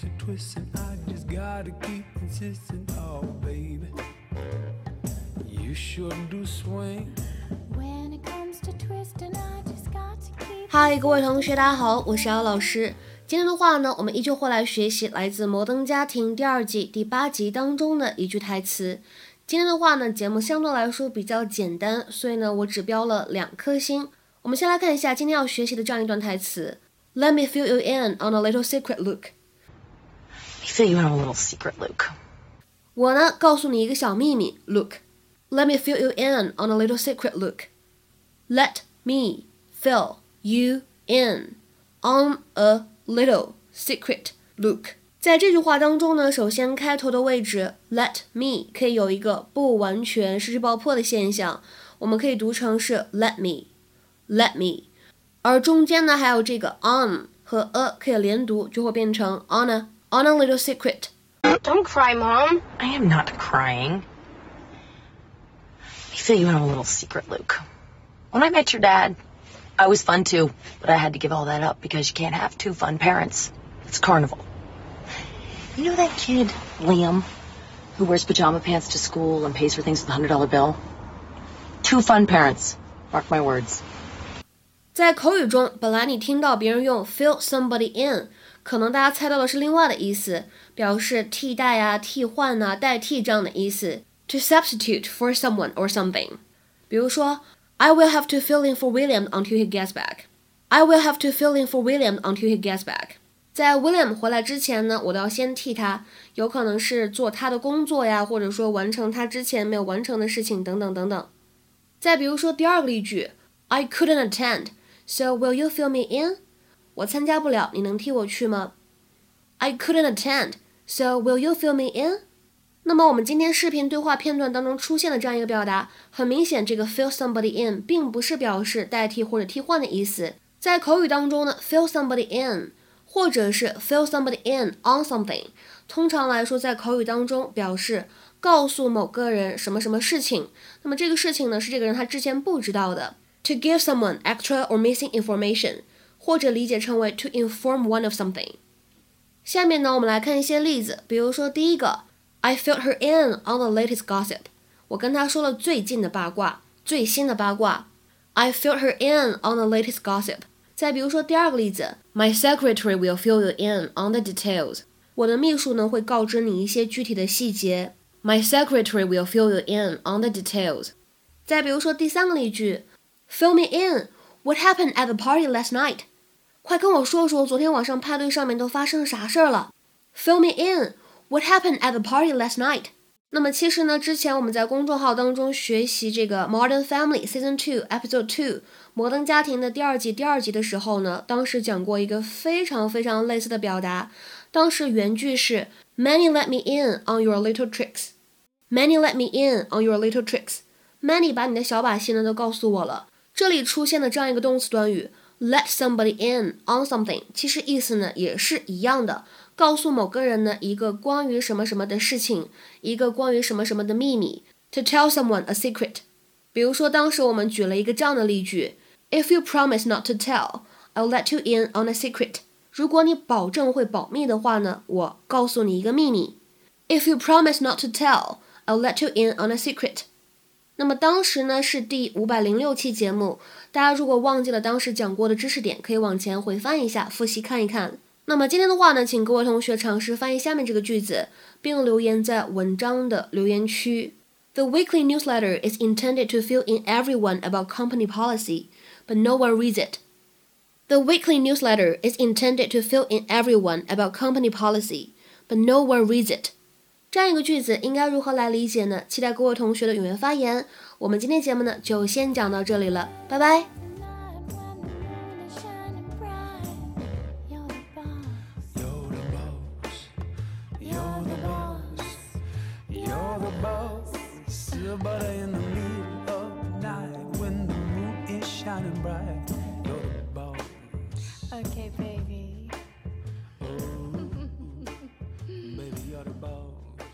comes to twisting, I just gotta keep insisting. Oh, baby, you sure do swing. When it comes to twisting, I just got to keep. 嗨，各位同学，大家好，我是姚老师。今天的话呢，我们依旧会来学习来自《摩登家庭》第二季第八集当中的一句台词。今天的话呢，节目相对来说比较简单，所以呢，我只标了两颗星。我们先来看一下今天要学习的这样一段台词：Let me fill you in on a little secret, Luke。I feel you have a little secret, Luke. 我呢，告诉你一个小秘密，Luke。Let me fill you in on a little secret, Luke. Let me fill you in on a little secret, Luke. 在这句话当中呢，首先开头的位置 let me 可以有一个不完全失去爆破的现象，我们可以读成是 let me, let me，而中间呢还有这个 on 和 a 可以连读，就会变成 on a on a little secret。 Don't cry, Mom. I am not crying. I feel you have a little secret, Luke. When I met your dad, I was fun too, but I had to give all that up because you can't have two fun parents. It's carnival. You know that kid, Liam, who wears pajama pants to school and pays for things with a hundred dollar bill? Two fun parents. Mark my words. 在口语中，本来你听到别人用 fill somebody in， 可能大家猜到的是另外的意思，表示替代啊、替换啊、代替这样的意思。To substitute for someone or something。比如说，I will have to fill in for William until he gets back。I will have to fill in for William until he gets back。在 William 回来之前呢，我都要先替他，有可能是做他的工作呀，或者说完成他之前没有完成的事情等等等等。再比如说第二个例句，I couldn't attend。So will you fill me in？ 我参加不了，你能替我去吗？I couldn't attend. So will you fill me in？那么我们今天视频对话片段当中出现的这样一个表达，很明显，这个 fill somebody in 并不是表示代替或者替换的意思。在口语当中呢，fill somebody in 或者是 fill somebody in on something，通常来说在口语当中表示告诉某个人什么什么事情。那么这个事情呢，是这个人他之前不知道的。To give someone extra or missing information，或者理解成为 to inform one of something。下面呢，我们来看一些例子，比如说第一个，I filled her in on the latest gossip。我跟她说了最近的八卦，最新的八卦。I filled her in on the latest gossip。再比如说第二个例子，My secretary will fill you in on the details。我的秘书呢会告知你一些具体的细节。My secretary will fill you in on the details。再比如说第三个例句。Fill me in. What happened at the party last night? 快跟我说说昨天晚上派对上面都发生啥事儿了。Fill me in. What happened at the party last night? 那么其实呢，之前我们在公众号当中学习这个《Modern Family》Season Two Episode Two 摩登家庭的第二季第二集的时候呢，当时讲过一个非常非常类似的表达。当时原句是 Many let me in on your little tricks. Many let me in on your little tricks. Many 把你的小把戏呢都告诉我了。这里出现的这样一个动词短语 let somebody in on something，其实意思呢也是一样的，告诉某个人呢一个关于什么什么的事情，一个关于什么什么的秘密。To tell someone a secret。比如说，当时我们举了一个这样的例句：If you promise not to tell, I'll let you in on a secret。如果你保证会保密的话呢，我告诉你一个秘密。If you promise not to tell, I'll let you in on a secret。 那么当时呢是第五百零六期节目，大家如果忘记了当时讲过的知识点，可以往前回翻一下，复习看一看。那么今天的话呢，请各位同学尝试翻译下面这个句子，并留言在文章的留言区。The weekly newsletter is intended to fill in everyone about company policy, but no one reads it. The weekly newsletter is intended to fill in everyone about company policy, but no one reads it. 这样一个句子应该如何来理解呢？期待各位同学的踊跃发言。我们今天节目呢就先讲到这里了，拜拜。about.